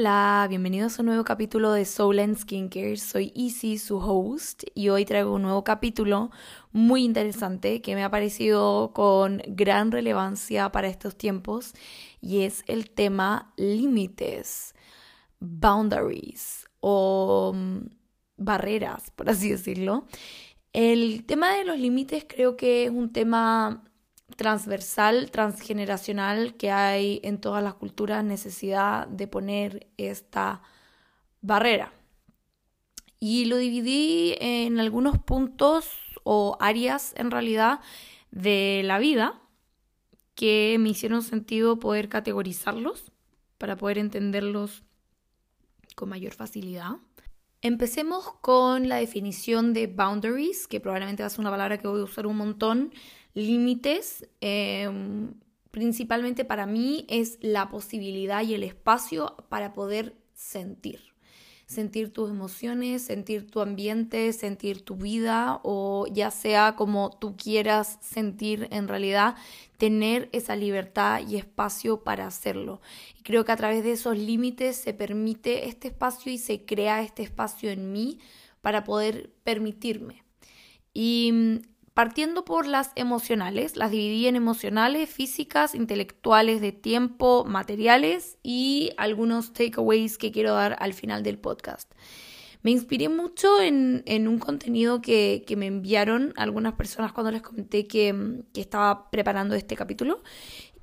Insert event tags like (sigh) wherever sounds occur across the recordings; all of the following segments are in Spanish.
Hola, bienvenidos a un nuevo capítulo de Soul and Skincare. Soy Easy, su host, y hoy traigo un nuevo capítulo muy interesante que me ha parecido con gran relevancia para estos tiempos y es el tema límites, boundaries o mm, barreras, por así decirlo. El tema de los límites creo que es un tema transversal, transgeneracional que hay en todas las culturas necesidad de poner esta barrera. Y lo dividí en algunos puntos o áreas en realidad de la vida que me hicieron sentido poder categorizarlos para poder entenderlos con mayor facilidad. Empecemos con la definición de boundaries, que probablemente va a ser una palabra que voy a usar un montón límites, em, principalmente para mí, es la posibilidad y el espacio para poder sentir. Sentir tus emociones, sentir tu ambiente, sentir tu vida o ya sea como tú quieras sentir en realidad, tener esa libertad y espacio para hacerlo. Y creo que a través de esos límites se permite este espacio y se crea este espacio en mí para poder permitirme. Y Partiendo por las emocionales, las dividí en emocionales, físicas, intelectuales, de tiempo, materiales y algunos takeaways que quiero dar al final del podcast. Me inspiré mucho en, un contenido que, me enviaron algunas personas cuando les comenté que, que estaba preparando este capítulo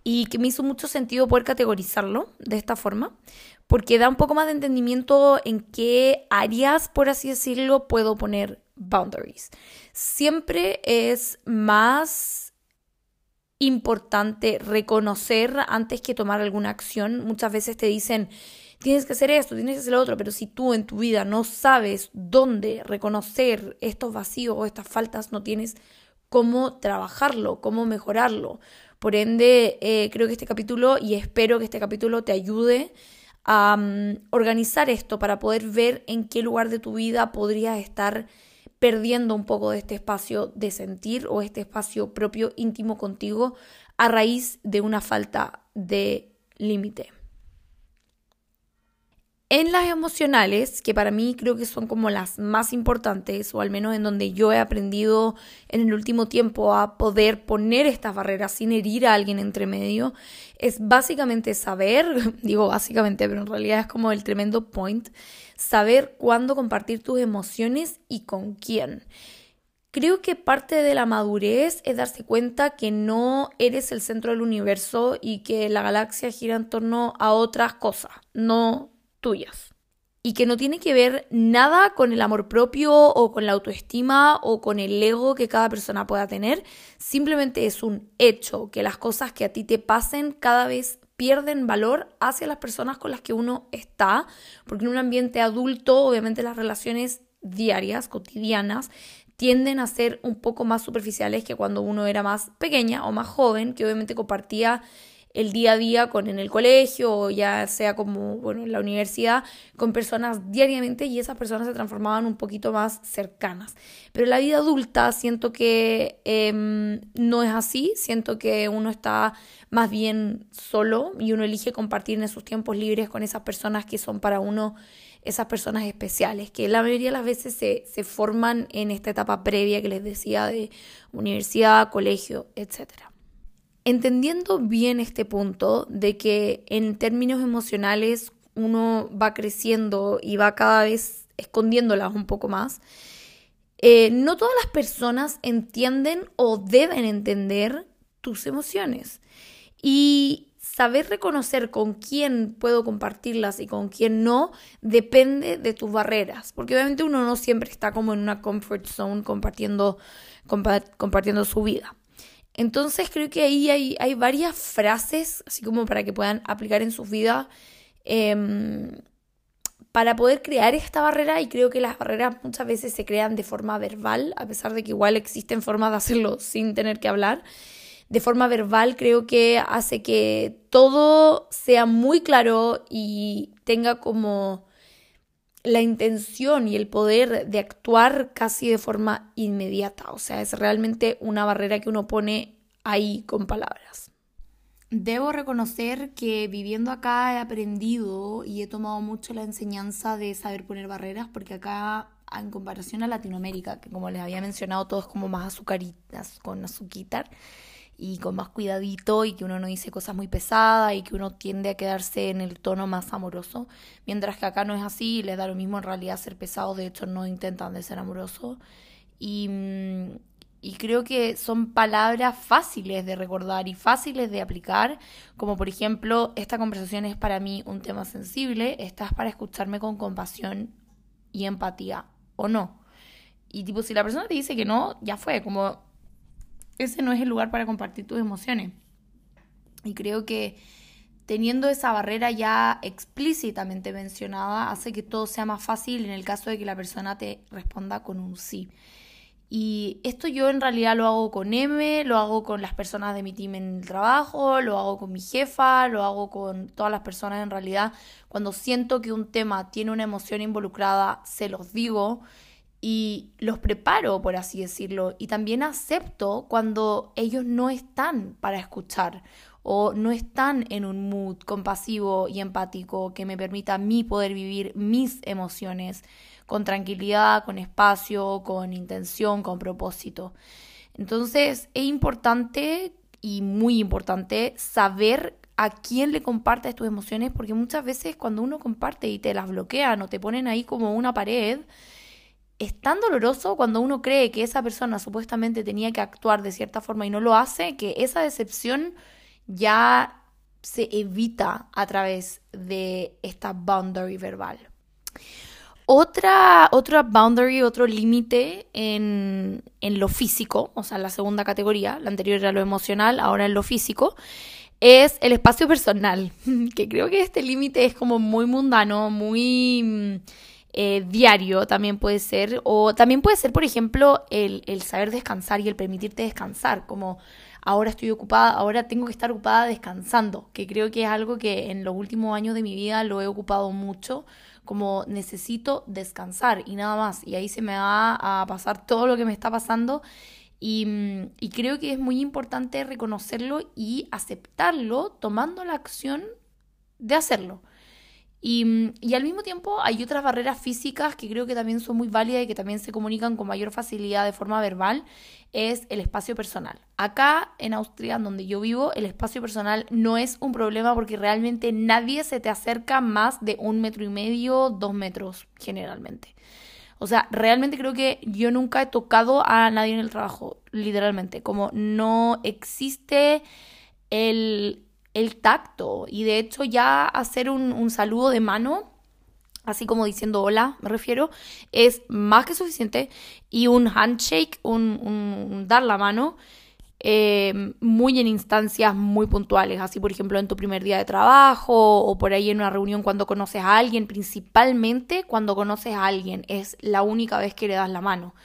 y que me hizo mucho sentido poder categorizarlo de esta forma, porque da un poco más de entendimiento en qué áreas, por así decirlo, puedo poner boundaries. Siempre es más importante reconocer antes que tomar alguna acción. Muchas veces te dicen, tienes que hacer esto, tienes que hacer lo otro, pero si tú en tu vida no sabes dónde reconocer estos vacíos o estas faltas, no tienes cómo trabajarlo, cómo mejorarlo. Por ende, eh, creo que este capítulo, y espero que este capítulo te ayude a mm, organizar esto para poder ver en qué lugar de tu vida podrías estar perdiendo un poco de este espacio de sentir o este espacio propio íntimo contigo a raíz de una falta de límite. En las emocionales, que para mí creo que son como las más importantes, o al menos en donde yo he aprendido en el último tiempo a poder poner estas barreras sin herir a alguien entre medio, es básicamente saber, (laughs) digo básicamente, pero en realidad es como el tremendo point, saber cuándo compartir tus emociones y con quién. Creo que parte de la madurez es darse cuenta que no eres el centro del universo y que la galaxia gira en torno a otras cosas, no tuyas. Y que no tiene que ver nada con el amor propio o con la autoestima o con el ego que cada persona pueda tener. Simplemente es un hecho que las cosas que a ti te pasen cada vez pierden valor hacia las personas con las que uno está, porque en un ambiente adulto, obviamente las relaciones diarias, cotidianas, tienden a ser un poco más superficiales que cuando uno era más pequeña o más joven, que obviamente compartía el día a día con en el colegio o ya sea como, bueno, en la universidad, con personas diariamente y esas personas se transformaban un poquito más cercanas. Pero la vida adulta siento que em, no es así, siento que uno está más bien solo y uno elige compartir en sus tiempos libres con esas personas que son para uno esas personas especiales, que la mayoría de las veces se, se forman en esta etapa previa que les decía de universidad, colegio, etcétera. Entendiendo bien este punto de que en términos emocionales uno va creciendo y va cada vez escondiéndolas un poco más, eh, no todas las personas entienden o deben entender tus emociones. Y saber reconocer con quién puedo compartirlas y con quién no depende de tus barreras, porque obviamente uno no siempre está como en una comfort zone compartiendo, compartiendo su vida. Entonces creo que ahí hay, varias frases, así como para que puedan aplicar en sus vidas, em, para poder crear esta barrera y creo que las barreras muchas veces se crean de forma verbal, a pesar de que igual existen formas de hacerlo (laughs) sin tener que hablar. De forma verbal creo que hace que todo sea muy claro y tenga como la intención y el poder de actuar casi de forma inmediata. O sea, es realmente una barrera que uno pone ahí con palabras. Debo reconocer que viviendo acá he aprendido y he tomado mucho la enseñanza de saber poner barreras, porque acá, en comparación a Latinoamérica, que como les había mencionado, todo es como más azucaritas, con azuquitar y con más cuidadito y que uno no dice cosas muy pesadas y que uno tiende a quedarse en el tono más amoroso, mientras que acá no es así, les da lo mismo en realidad ser pesado, de hecho no intentan de ser amorosos. Y, mm, y creo que son palabras fáciles de recordar y fáciles de aplicar, como por ejemplo, esta conversación es para mí un tema sensible, estás para escucharme con compasión y empatía, o no. Y tipo, si la persona te dice que no, ya fue, como ese no es el lugar para compartir tus emociones. Y creo que teniendo esa barrera ya explícitamente mencionada hace que todo sea más fácil en el caso de que la persona te responda con un sí. Y esto yo en realidad lo hago con M, lo hago con las personas de mi team en el trabajo, lo hago con mi jefa, lo hago con todas las personas en realidad. Cuando siento que un tema tiene una emoción involucrada, se los digo y los preparo, por así decirlo. Y también acepto cuando ellos no están para escuchar o no están en un mood compasivo y empático que me permita a mí poder vivir mis emociones con tranquilidad, con espacio, con intención, con propósito. Entonces es importante y muy importante saber a quién le compartes tus emociones, porque muchas veces cuando uno comparte y te las bloquean o te ponen ahí como una pared, es tan doloroso cuando uno cree que esa persona supuestamente tenía que actuar de cierta forma y no lo hace, que esa decepción ya se evita a través de esta boundary verbal. Otra, otra boundary, otro límite en, en lo físico, o sea, la segunda categoría, la anterior era lo emocional, ahora en lo físico, es el espacio personal, (laughs) que creo que este límite es como muy mundano, muy eh, diario también puede ser, o también puede ser, por ejemplo, el, el saber descansar y el permitirte descansar, como ahora estoy ocupada, ahora tengo que estar ocupada descansando, que creo que es algo que en los últimos años de mi vida lo he ocupado mucho como necesito descansar y nada más. Y ahí se me va a pasar todo lo que me está pasando. Y, mm, y, creo que es muy importante reconocerlo y aceptarlo tomando la acción de hacerlo. Y, al mismo tiempo hay otras barreras físicas que creo que también son muy válidas y que también se comunican con mayor facilidad de forma verbal, es el espacio personal. Acá en Austria, donde yo vivo, el espacio personal no es un problema porque realmente nadie se te acerca más de un metro y medio, dos metros generalmente. O sea, realmente creo que yo nunca he tocado a nadie en el trabajo, literalmente, como no existe el el tacto y de hecho ya hacer un, saludo de mano así como diciendo hola, me refiero, es más que suficiente. Y un handshake, un, dar la mano, eh, muy en instancias muy puntuales, así por ejemplo en tu primer día de trabajo o por ahí en una reunión cuando conoces a alguien, principalmente cuando conoces a alguien, es la única vez que le das la mano.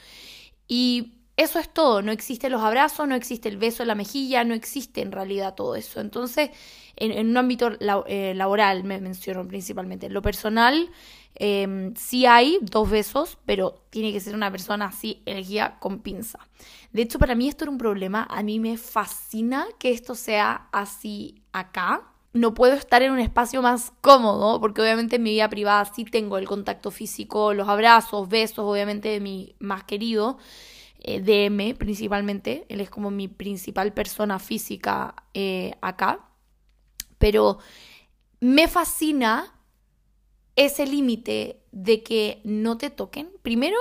Y eso es todo, no existen los abrazos, no existe el beso en la mejilla, no existe en realidad todo eso. Entonces, en, un ámbito eh, laboral me menciono principalmente. En lo personal, eh, sí hay dos besos, pero tiene que ser una persona así elegida con pinza. De hecho, para mí esto era un problema. A mí me fascina que esto sea así acá. No puedo estar en un espacio más cómodo, porque obviamente en mi vida privada sí tengo el contacto físico, los abrazos, besos, obviamente de mi más querido eh, DM principalmente, él es como mi principal persona física eh, acá, pero me fascina ese límite de que no te toquen. Primero,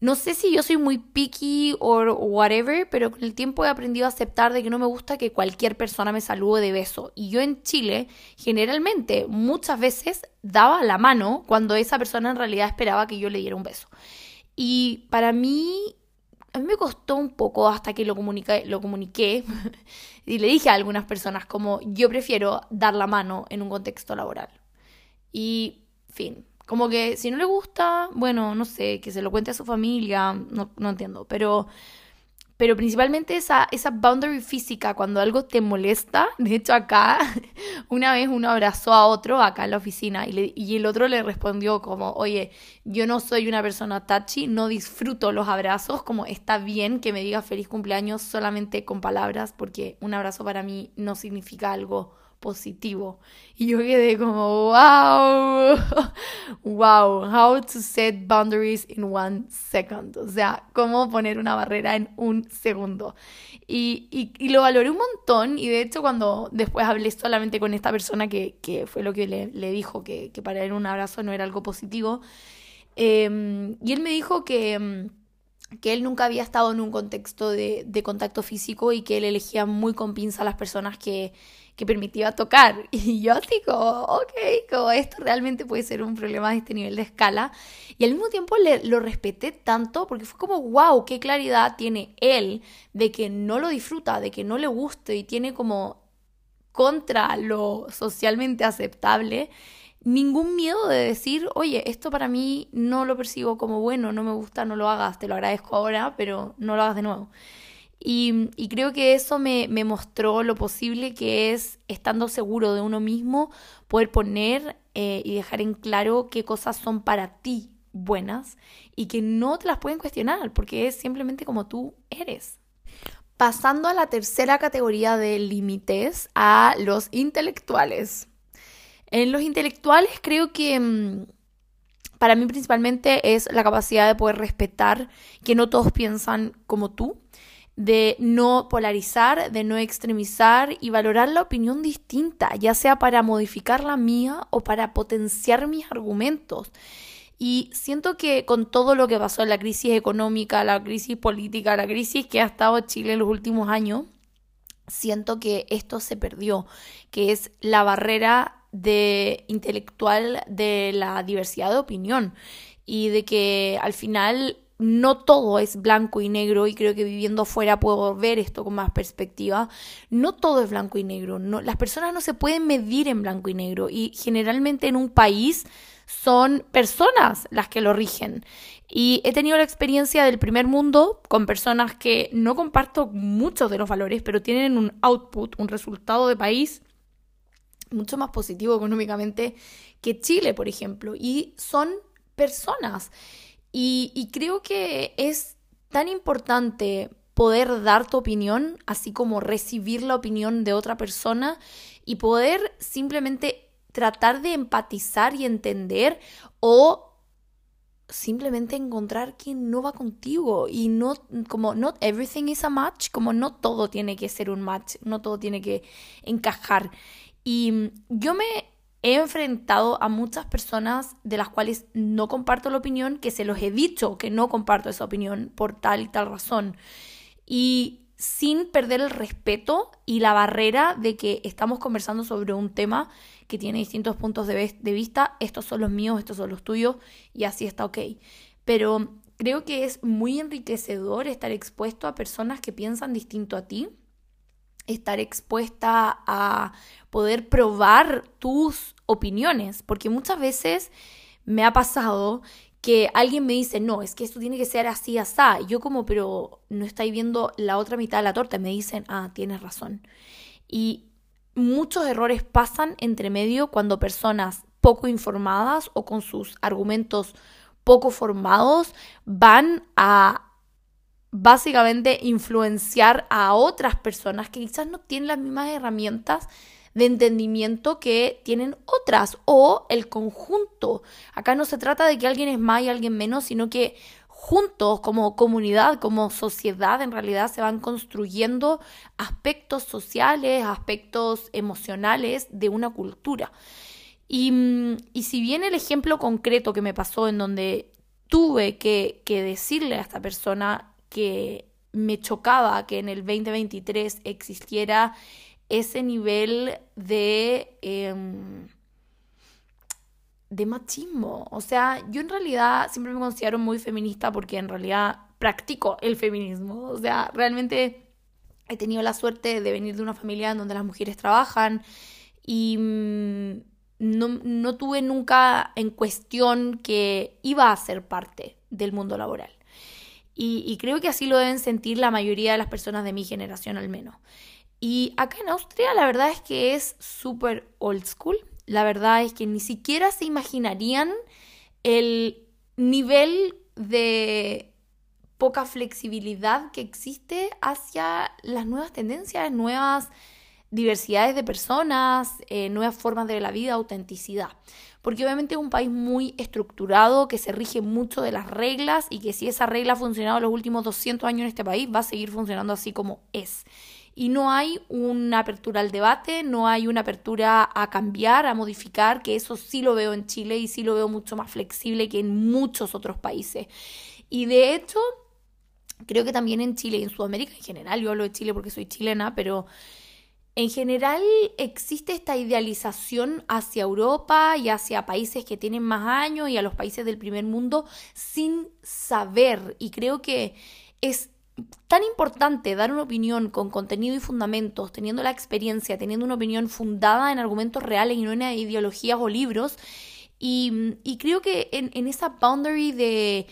no sé si yo soy muy picky o whatever, pero con el tiempo he aprendido a aceptar de que no me gusta que cualquier persona me salude de beso. Y yo en Chile, generalmente, muchas veces daba la mano cuando esa persona en realidad esperaba que yo le diera un beso. Y para mí a mí me costó un poco hasta que lo comuniqué, lo comuniqué (laughs) y le dije a algunas personas como yo prefiero dar la mano en un contexto laboral. Y, fin, como que si no le gusta, bueno, no sé, que se lo cuente a su familia, no, no entiendo, pero pero principalmente esa, esa boundary física, cuando algo te molesta. De hecho, acá, (laughs) una vez uno abrazó a otro acá en la oficina y, y el otro le respondió como, oye, yo no soy una persona touchy, no disfruto los abrazos, como está bien que me digas feliz cumpleaños solamente con palabras, porque un abrazo para mí no significa algo positivo. Y yo quedé como, wow, (laughs) wow, how to set boundaries in one second. O sea, cómo poner una barrera en un segundo. Y, y, lo valoré un montón y de hecho cuando después hablé solamente con esta persona que, que fue lo que le, le dijo, que, que, para él un abrazo no era algo positivo, em, y él me dijo que em, que él nunca había estado en un contexto de, de, contacto físico y que él elegía muy con pinza a las personas que, que permitía tocar. (laughs) Y yo así como, ok, como esto realmente puede ser un problema de este nivel de escala. Y al mismo tiempo lo respeté tanto porque fue como, wow, qué claridad tiene él de que no lo disfruta, de que no le guste y tiene como contra lo socialmente aceptable ningún miedo de decir, oye, esto para mí no lo percibo como bueno, no me gusta, no lo hagas, te lo agradezco ahora, pero no lo hagas de nuevo. Y, creo que eso me, mostró lo posible que es, estando seguro de uno mismo, poder poner eh, y dejar en claro qué cosas son para ti buenas y que no te las pueden cuestionar porque es simplemente como tú eres. Pasando a la tercera categoría de límites, a los intelectuales. En los intelectuales creo que mm, para mí principalmente es la capacidad de poder respetar que no todos piensan como tú de no polarizar, de no extremizar y valorar la opinión distinta, ya sea para modificar la mía o para potenciar mis argumentos. Y siento que con todo lo que pasó en la crisis económica, la crisis política, la crisis que ha estado Chile en los últimos años, siento que esto se perdió, que es la barrera de intelectual de la diversidad de opinión y de que al final no todo es blanco y negro y creo que viviendo afuera puedo ver esto con más perspectiva. No todo es blanco y negro. Las personas no se pueden medir en blanco y negro y generalmente en un país son personas las que lo rigen. Y he tenido la experiencia del primer mundo con personas que no comparto muchos de los valores, pero tienen un output, un resultado de país mucho más positivo económicamente que Chile, por ejemplo. Y son personas. Y, creo que es tan importante poder dar tu opinión, así como recibir la opinión de otra persona y poder simplemente tratar de empatizar y entender o simplemente encontrar quien no va contigo y no como not everything is a match, como no todo tiene que ser un match, no todo tiene que encajar. Y yo me he enfrentado a muchas personas de las cuales no comparto la opinión, que se los he dicho que no comparto esa opinión por tal y tal razón. Y sin perder el respeto y la barrera de que estamos conversando sobre un tema que tiene distintos puntos de, vista, estos son los míos, estos son los tuyos, y así está ok. Pero creo que es muy enriquecedor estar expuesto a personas que piensan distinto a ti estar expuesta a poder probar tus opiniones, porque muchas veces me ha pasado que alguien me dice, no, es que esto tiene que ser así, así. Yo como, pero no estáis viendo la otra mitad de la torta. Me dicen, ah, tienes razón. Y muchos errores pasan entre medio cuando personas poco informadas o con sus argumentos poco formados van a básicamente influenciar a otras personas que quizás no tienen las mismas herramientas de entendimiento que tienen otras o el conjunto. Acá no se trata de que alguien es más y alguien menos, sino que juntos como comunidad, como sociedad, en realidad se van construyendo aspectos sociales, aspectos emocionales de una cultura. Y, y si bien el ejemplo concreto que me pasó en donde tuve que, que decirle a esta persona que me chocaba que en el 2023 existiera ese nivel de, em, de machismo. O sea, yo en realidad siempre me considero muy feminista porque en realidad practico el feminismo. O sea, realmente he tenido la suerte de venir de una familia en donde las mujeres trabajan y mm, no, no tuve nunca en cuestión que iba a ser parte del mundo laboral. Y, creo que así lo deben sentir la mayoría de las personas de mi generación al menos. Y acá en Austria la verdad es que es súper old school. La verdad es que ni siquiera se imaginarían el nivel de poca flexibilidad que existe hacia las nuevas tendencias, nuevas diversidades de personas, eh, nuevas formas de la vida, autenticidad. Porque obviamente es un país muy estructurado, que se rige mucho de las reglas y que si esa regla ha funcionado los últimos 200 años en este país, va a seguir funcionando así como es. Y no hay una apertura al debate, no hay una apertura a cambiar, a modificar, que eso sí lo veo en Chile y sí lo veo mucho más flexible que en muchos otros países. Y de hecho, creo que también en Chile y en Sudamérica en general, yo hablo de Chile porque soy chilena, pero en general existe esta idealización hacia Europa y hacia países que tienen más años y a los países del primer mundo sin saber. Y creo que es tan importante dar una opinión con contenido y fundamentos, teniendo la experiencia, teniendo una opinión fundada en argumentos reales y no en ideologías o libros. Y, creo que en, esa boundary de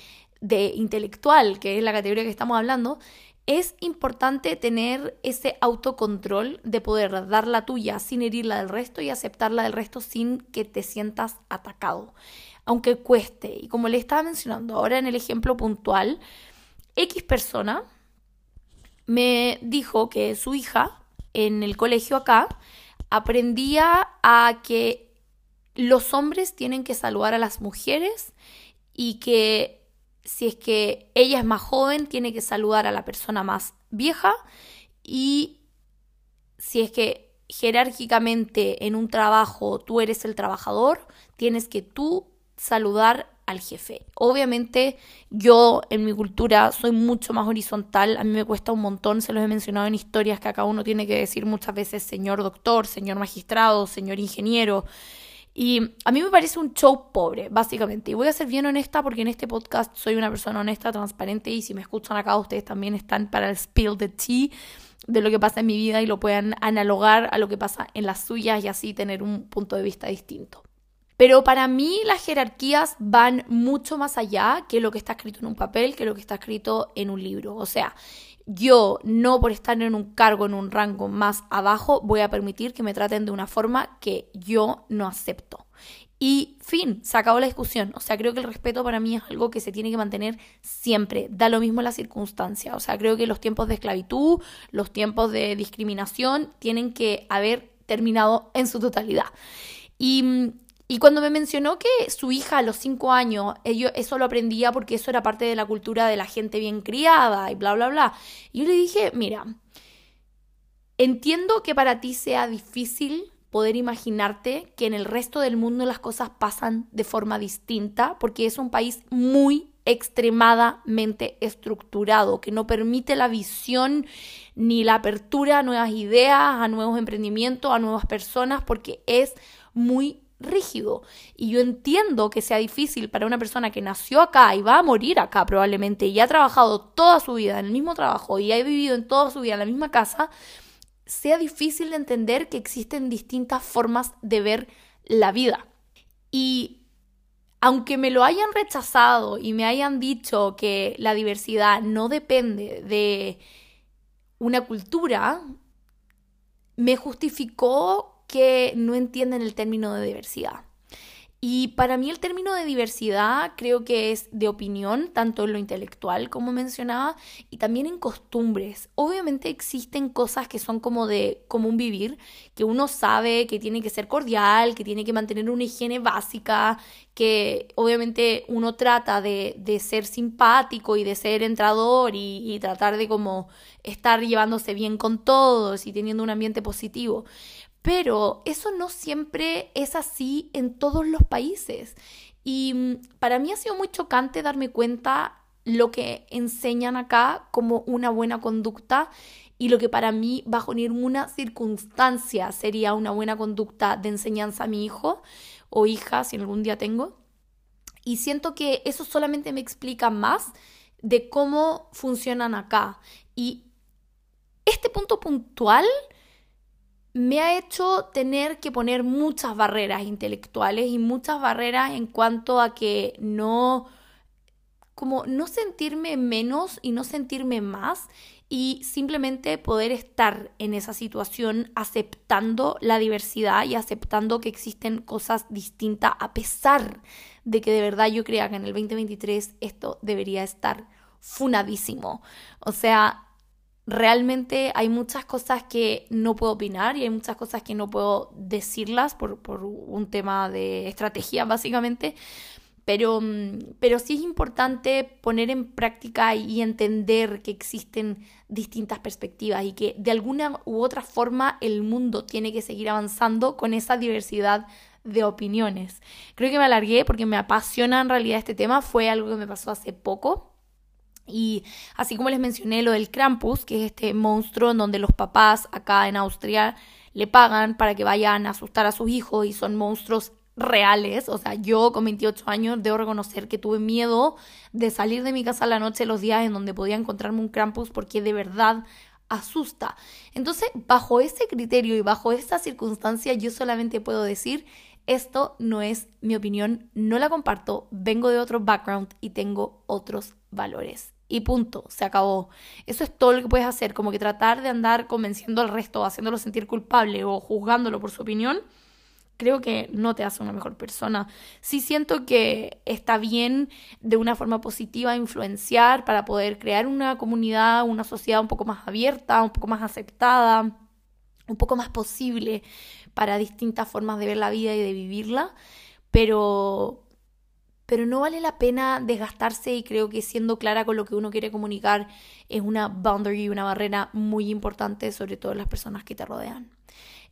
intelectual, que es la categoría que estamos hablando, es importante tener ese autocontrol de poder dar la tuya sin herirla del resto y aceptarla del resto sin que te sientas atacado, aunque cueste. Y como le estaba mencionando ahora en el ejemplo puntual, X persona me dijo que su hija en el colegio acá aprendía a que los hombres tienen que saludar a las mujeres y que si es que ella es más joven, tiene que saludar a la persona más vieja y si es que jerárquicamente en un trabajo tú eres el trabajador, tienes que tú saludar al jefe. Obviamente yo en mi cultura soy mucho más horizontal, a mí me cuesta un montón, se los he mencionado en historias que acá uno tiene que decir muchas veces señor doctor, señor magistrado, señor ingeniero, y a mí me parece un show pobre, básicamente. Y voy a ser bien honesta porque en este podcast soy una persona honesta, transparente y si me escuchan acá ustedes también están para el spill the tea de lo que pasa en mi vida y lo puedan analogar a lo que pasa en las suyas y así tener un punto de vista distinto. Pero para mí las jerarquías van mucho más allá que lo que está escrito en un papel, que lo que está escrito en un libro. O sea, yo no por estar en un cargo, en un rango más abajo, voy a permitir que me traten de una forma que yo no acepto. Y fin, se acabó la discusión. O sea, creo que el respeto para mí es algo que se tiene que mantener siempre. Da lo mismo la circunstancia. O sea, creo que los tiempos de esclavitud, los tiempos de discriminación tienen que haber terminado en su totalidad. Y mm, y cuando me mencionó que su hija a los cinco años, eso lo aprendía porque eso era parte de la cultura de la gente bien criada y bla, bla, bla. Y yo le dije, mira, entiendo que para ti sea difícil poder imaginarte que en el resto del mundo las cosas pasan de forma distinta, porque es un país muy extremadamente estructurado, que no permite la visión ni la apertura a nuevas ideas, a nuevos emprendimientos, a nuevas personas, porque es muy rígido. Y yo entiendo que sea difícil para una persona que nació acá y va a morir acá probablemente y ha trabajado toda su vida en el mismo trabajo y ha vivido en toda su vida en la misma casa, sea difícil de entender que existen distintas formas de ver la vida. Y aunque me lo hayan rechazado y me hayan dicho que la diversidad no depende de una cultura, me justificó que no entienden el término de diversidad. Y para mí el término de diversidad creo que es de opinión, tanto en lo intelectual como mencionaba, y también en costumbres. Obviamente existen cosas que son como de común vivir, que uno sabe que tiene que ser cordial, que tiene que mantener una higiene básica, que obviamente uno trata de, ser simpático y de ser entrador y, tratar de como estar llevándose bien con todos y teniendo un ambiente positivo. Pero eso no siempre es así en todos los países. Y mm, para mí ha sido muy chocante darme cuenta lo que enseñan acá como una buena conducta y lo que para mí bajo ninguna circunstancia sería una buena conducta de enseñanza a mi hijo o hija si algún día tengo. Y siento que eso solamente me explica más de cómo funcionan acá. Y este punto puntual me ha hecho tener que poner muchas barreras intelectuales y muchas barreras en cuanto a que no como no sentirme menos y no sentirme más y simplemente poder estar en esa situación aceptando la diversidad y aceptando que existen cosas distintas a pesar de que de verdad yo crea que en el 2023 esto debería estar funadísimo. O sea, realmente hay muchas cosas que no puedo opinar y hay muchas cosas que no puedo decirlas por, por un tema de estrategia (laughs) básicamente, pero, mm, pero sí es importante poner en práctica y entender que existen distintas perspectivas y que de alguna u otra forma el mundo tiene que seguir avanzando con esa diversidad de opiniones. Creo que me alargué porque me apasiona en realidad este tema, fue algo que me pasó hace poco. Y así como les mencioné lo del Krampus, que es este monstruo en donde los papás acá en Austria le pagan para que vayan a asustar a sus hijos y son monstruos reales, o sea, yo con 28 años debo reconocer que tuve miedo de salir de mi casa a la noche los días en donde podía encontrarme un Krampus porque de verdad asusta. Entonces, bajo ese criterio y bajo esta circunstancia, yo solamente puedo decir, esto no es mi opinión, no la comparto, vengo de otro background y tengo otros valores. Y punto, se acabó. Eso es todo lo que puedes hacer, como que tratar de andar convenciendo al resto, haciéndolo sentir culpable o juzgándolo por su opinión creo que no te hace una mejor persona. Sí siento que está bien de una forma positiva influenciar para poder crear una comunidad, una sociedad un poco más abierta, un poco más aceptada, un poco más posible para distintas formas de ver la vida y de vivirla, pero pero no vale la pena desgastarse y creo que siendo clara con lo que uno quiere comunicar es una boundary, una barrera muy importante, sobre todo las personas que te rodean.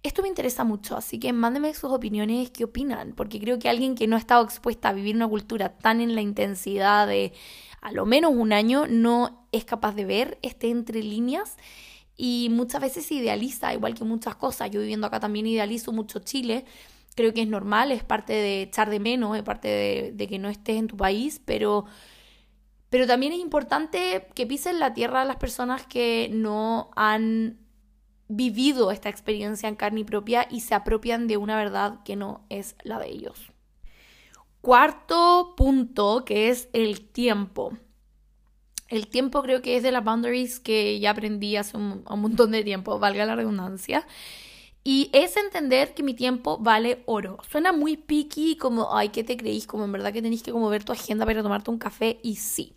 Esto me interesa mucho, así que mándenme sus opiniones, qué opinan, porque creo que alguien que no ha estado expuesta a vivir una cultura tan en la intensidad de a lo menos un año no es capaz de ver este entre líneas y muchas veces idealiza, igual que muchas cosas. Yo viviendo acá también idealizo mucho Chile, creo que es normal, es parte de echar de menos, es parte de, que no estés en tu país, pero pero también es importante que pisen la tierra a las personas que no han vivido esta experiencia en carne propia y se apropian de una verdad que no es la de ellos. Cuarto punto, que es el tiempo. El tiempo creo que es de las boundaries que ya aprendí hace un, montón de tiempo, valga la redundancia. Y es entender que mi tiempo vale oro. Suena muy picky, como, ay, ¿qué te creís? Como en verdad que tenéis que como ver tu agenda para tomarte un café. Y sí.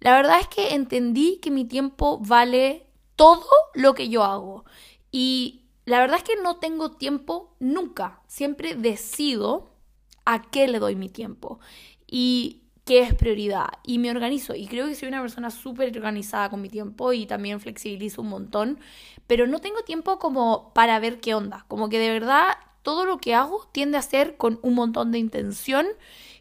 La verdad es que entendí que mi tiempo vale todo lo que yo hago. Y la verdad es que no tengo tiempo nunca. Siempre decido a qué le doy mi tiempo y qué es prioridad. Y me organizo. Y creo que soy una persona súper organizada con mi tiempo y también flexibilizo un montón. Pero no tengo tiempo como para ver qué onda. Como que de verdad todo lo que hago tiende a ser con un montón de intención.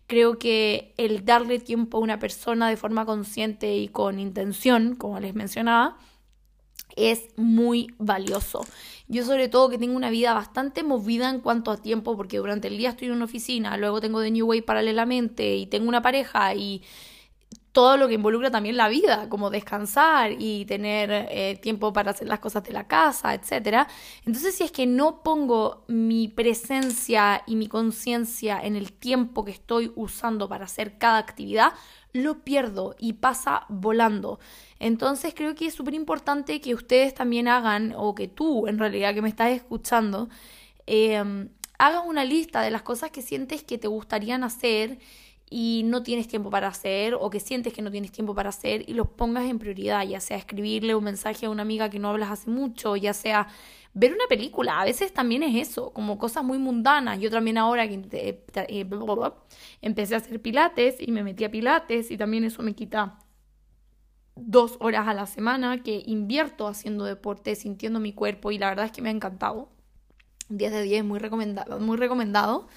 Creo que el darle tiempo a una persona de forma consciente y con intención, como les mencionaba, es muy valioso. Yo sobre todo que tengo una vida bastante movida en cuanto a tiempo, porque durante el día estoy en una oficina, luego tengo The New Way paralelamente y tengo una pareja y todo lo que involucra también la vida, como descansar y tener eh, tiempo para hacer las cosas de la casa, etc. Entonces, si es que no pongo mi presencia y mi conciencia en el tiempo que estoy usando para hacer cada actividad, lo pierdo y pasa volando. Entonces creo que es súper importante que ustedes también hagan, o que tú en realidad que me estás escuchando, eh, hagas una lista de las cosas que sientes que te gustarían hacer y no tienes tiempo para hacer o que sientes que no tienes tiempo para hacer y los pongas en prioridad, ya sea escribirle un mensaje a una amiga que no hablas hace mucho, ya sea ver una película, a veces también es eso, como cosas muy mundanas. Yo también ahora que eh, empecé a hacer pilates y me metí a pilates y también eso me quita dos horas a la semana que invierto haciendo deporte, sintiendo mi cuerpo y la verdad es que me ha encantado. 10 de 10, muy recomendado, muy recomendado.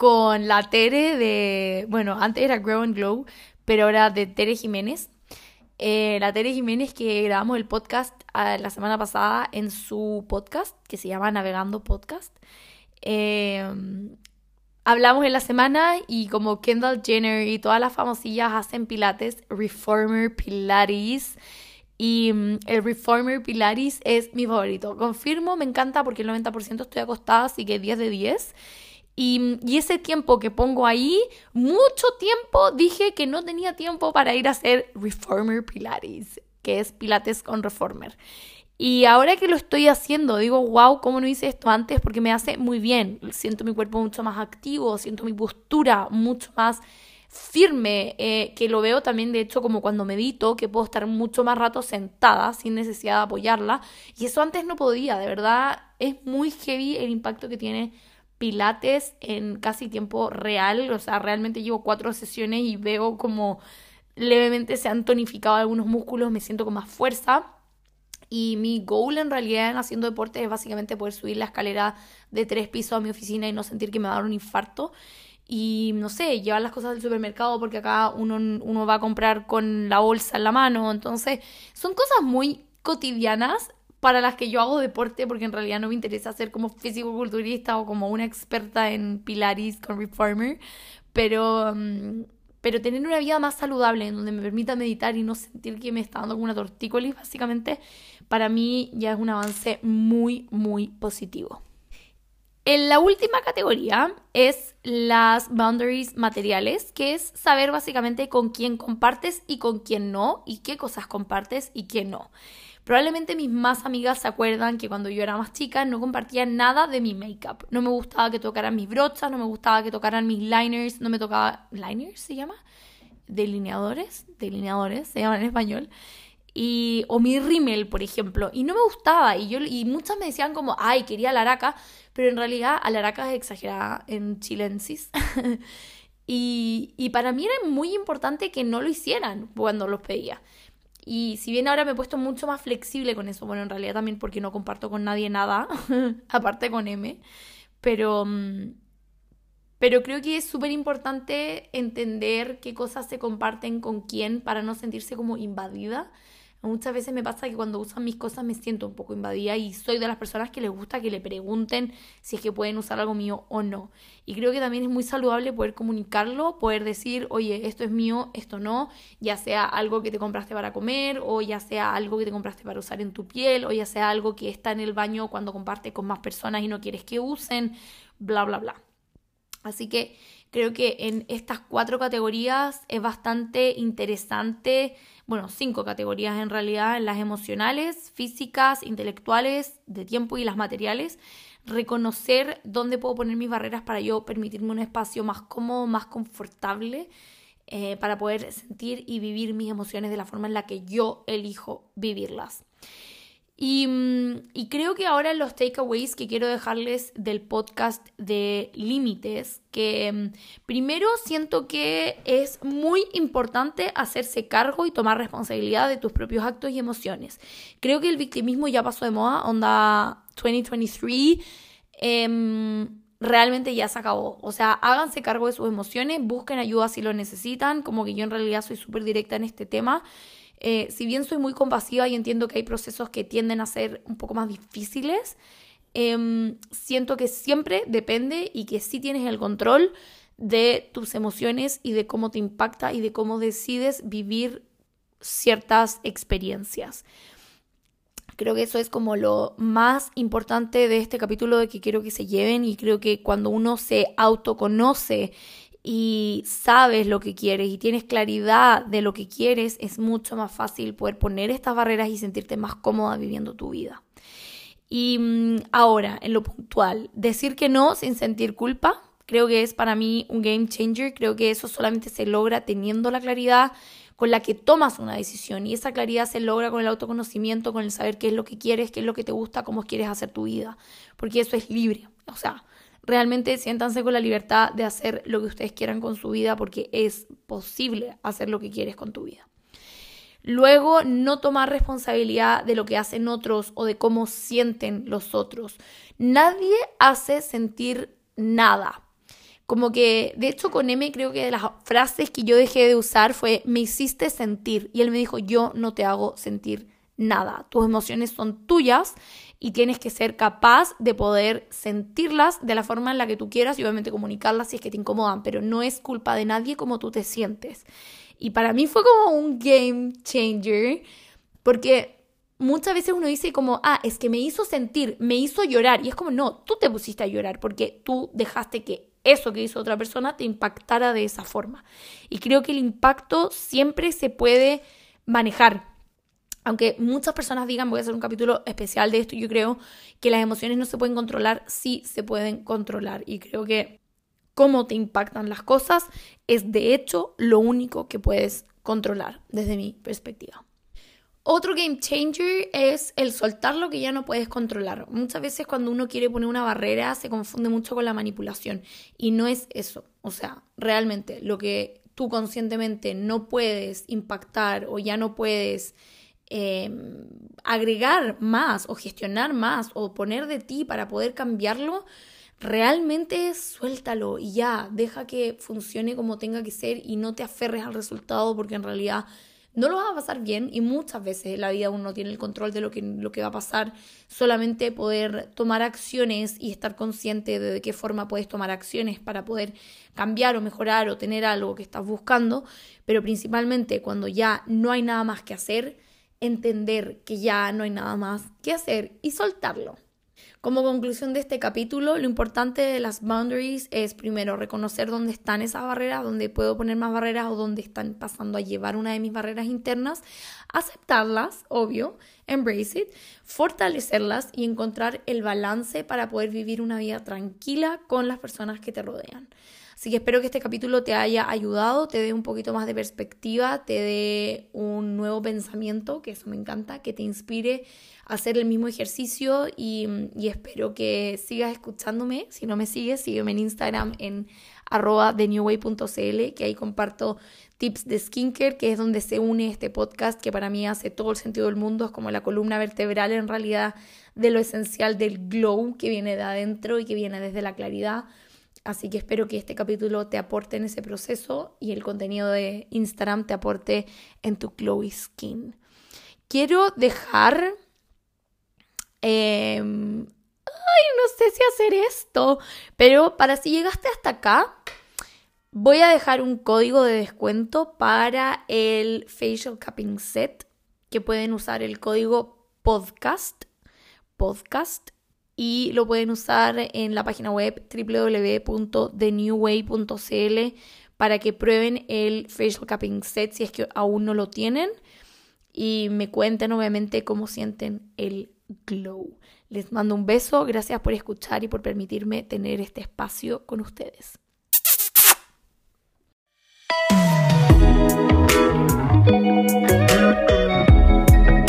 Con la Tere de, bueno, antes era Grow and Glow, pero ahora de Tere Jiménez. Eh, la Tere Jiménez que grabamos el podcast ah, la semana pasada en su podcast que se llama Navegando Podcast. Em, hablamos en la semana y como Kendall Jenner y todas las famosillas hacen pilates, Reformer Pilates. Y mm, el Reformer Pilates es mi favorito. Confirmo, me encanta porque el 90% estoy acostada, así que 10 de 10. Y, ese tiempo que pongo ahí, mucho tiempo dije que no tenía tiempo para ir a hacer Reformer Pilates, que es Pilates con Reformer. Y ahora que lo estoy haciendo, digo, wow, ¿cómo no hice esto antes? Porque me hace muy bien. Siento mi cuerpo mucho más activo, siento mi postura mucho más firme, eh, que lo veo también de hecho como cuando medito, que puedo estar mucho más rato sentada sin necesidad de apoyarla. Y eso antes no podía, de verdad es muy heavy el impacto que tiene Pilates en casi tiempo real. O sea, realmente llevo cuatro sesiones y veo como levemente se han tonificado algunos músculos, me siento con más fuerza. Y mi goal en realidad en haciendo deporte es básicamente poder subir la escalera de tres pisos a mi oficina y no sentir que me va a dar un infarto. Y no sé, llevar las cosas del supermercado porque acá uno, uno va a comprar con la bolsa en la mano. Entonces, son cosas muy cotidianas para las que yo hago deporte porque en realidad no me interesa ser como físico-culturista o como una experta en Pilates con Reformer. Pero... Mm, pero tener una vida más saludable en donde me permita meditar y no sentir que me está dando alguna tortícolis, básicamente, para mí ya es un avance muy, muy positivo. En la última categoría es las boundaries materiales, que es saber básicamente con quién compartes y con quién no, y qué cosas compartes y qué no. Probablemente mis más amigas se acuerdan que cuando yo era más chica no compartía nada de mi makeup. No me gustaba que tocaran mis brochas, no me gustaba que tocaran mis liners, no me tocaba... ¿Liners se llama? Delineadores, delineadores se llaman en español. Y, o mi rímel, por ejemplo. Y no me gustaba. Y, yo, y muchas me decían como, ay, quería la araca. Pero en realidad, a la araca es exagerada en chilensis. (laughs) y, y para mí era muy importante que no lo hicieran cuando los pedía. Y si bien ahora me he puesto mucho más flexible con eso, bueno, en realidad también porque no comparto con nadie nada, (laughs) aparte con M, pero, mm, pero creo que es súper importante entender qué cosas se comparten con quién para no sentirse como invadida Muchas veces me pasa que cuando usan mis cosas me siento un poco invadida y soy de las personas que les gusta que le pregunten si es que pueden usar algo mío o no. Y creo que también es muy saludable poder comunicarlo, poder decir, oye, esto es mío, esto no, ya sea algo que te compraste para comer o ya sea algo que te compraste para usar en tu piel o ya sea algo que está en el baño cuando compartes con más personas y no quieres que usen, bla, bla, bla. Así que creo que en estas cuatro categorías es bastante interesante bueno, cinco categorías en realidad, las emocionales, físicas, intelectuales, de tiempo y las materiales. Reconocer dónde puedo poner mis barreras para yo permitirme un espacio más cómodo, más confortable, eh, para poder sentir y vivir mis emociones de la forma en la que yo elijo vivirlas. Mm, y, creo que ahora los takeaways que quiero dejarles del podcast de límites, que mm, primero siento que es muy importante hacerse cargo y tomar responsabilidad de tus propios actos y emociones. Creo que el victimismo ya pasó de moda, onda 2023. Em, realmente ya se acabó. O sea, háganse cargo de sus emociones, busquen ayuda si lo necesitan, como que yo en realidad soy súper directa en este tema. Eh, si bien soy muy compasiva y entiendo que hay procesos que tienden a ser un poco más difíciles, em, siento que siempre depende y que sí tienes el control de tus emociones y de cómo te impacta y de cómo decides vivir ciertas experiencias. Creo que eso es como lo más importante de este capítulo de que quiero que se lleven y creo que cuando uno se autoconoce y sabes lo que quieres y tienes claridad de lo que quieres, es mucho más fácil poder poner estas barreras y sentirte más cómoda viviendo tu vida. Y mm, ahora, en lo puntual, decir que no sin sentir culpa, creo que es para mí un game changer, creo que eso solamente se logra teniendo la claridad con la que tomas una decisión y esa claridad se logra con el autoconocimiento, con el saber qué es lo que quieres, qué es lo que te gusta, cómo quieres hacer tu vida, porque eso es libre, o sea, realmente siéntanse con la libertad de hacer lo que ustedes quieran con su vida porque es posible hacer lo que quieres con tu vida. Luego, no tomar responsabilidad de lo que hacen otros o de cómo sienten los otros. Nadie hace sentir nada. Como que, de hecho, con M creo que de las frases que yo dejé de usar fue, me hiciste sentir. Y él me dijo, yo no te hago sentir nada. Tus emociones son tuyas y tienes que ser capaz de poder sentirlas de la forma en la que tú quieras y obviamente comunicarlas si es que te incomodan, pero no es culpa de nadie como tú te sientes. Y para mí fue como un game changer porque muchas veces uno dice como, ah, es que me hizo sentir, me hizo llorar. Y es como, no, tú te pusiste a llorar porque tú dejaste que eso que hizo otra persona te impactara de esa forma. Y creo que el impacto siempre se puede manejar. Aunque muchas personas digan, voy a hacer un capítulo especial de esto, yo creo que las emociones no se pueden controlar, sí se pueden controlar. Y creo que cómo te impactan las cosas es de hecho lo único que puedes controlar desde mi perspectiva. Otro game changer es el soltar lo que ya no puedes controlar. Muchas veces cuando uno quiere poner una barrera se confunde mucho con la manipulación y no es eso. O sea, realmente lo que tú conscientemente no puedes impactar o ya no puedes em, agregar más o gestionar más o poner de ti para poder cambiarlo, realmente suéltalo y ya, deja que funcione como tenga que ser y no te aferres al resultado porque en realidad no lo vas a pasar bien y muchas veces en la vida uno no tiene el control de lo que, lo que va a pasar, solamente poder tomar acciones y estar consciente de, de qué forma puedes tomar acciones para poder cambiar o mejorar o tener algo que estás buscando, pero principalmente cuando ya no hay nada más que hacer, entender que ya no hay nada más que hacer y soltarlo. Como conclusión de este capítulo, lo importante de las boundaries es primero reconocer dónde están esas barreras, dónde puedo poner más barreras o dónde están pasando a llevar una de mis barreras internas, aceptarlas, obvio, embrace it, fortalecerlas y encontrar el balance para poder vivir una vida tranquila con las personas que te rodean. Así que espero que este capítulo te haya ayudado, te dé un poquito más de perspectiva, te dé un nuevo pensamiento, que eso me encanta, que te inspire a hacer el mismo ejercicio y, espero que sigas escuchándome. Si no me sigues, sígueme en Instagram en arroba thenewway.cl, que ahí comparto tips de skincare, que es donde se une este podcast, que para mí hace todo el sentido del mundo, es como la columna vertebral en realidad de lo esencial del glow que viene de adentro y que viene desde la claridad. Así que espero que este capítulo te aporte en ese proceso y el contenido de Instagram te aporte en tu glowy skin. Quiero dejar... Em, ay, no sé si hacer esto, pero para si llegaste hasta acá, voy a dejar un código de descuento para el facial cupping set que pueden usar el código podcast podcast y lo pueden usar en la página web www.thenewway.cl para que prueben el facial capping set si es que aún no lo tienen y me cuenten obviamente cómo sienten el glow. Les mando un beso, gracias por escuchar y por permitirme tener este espacio con ustedes.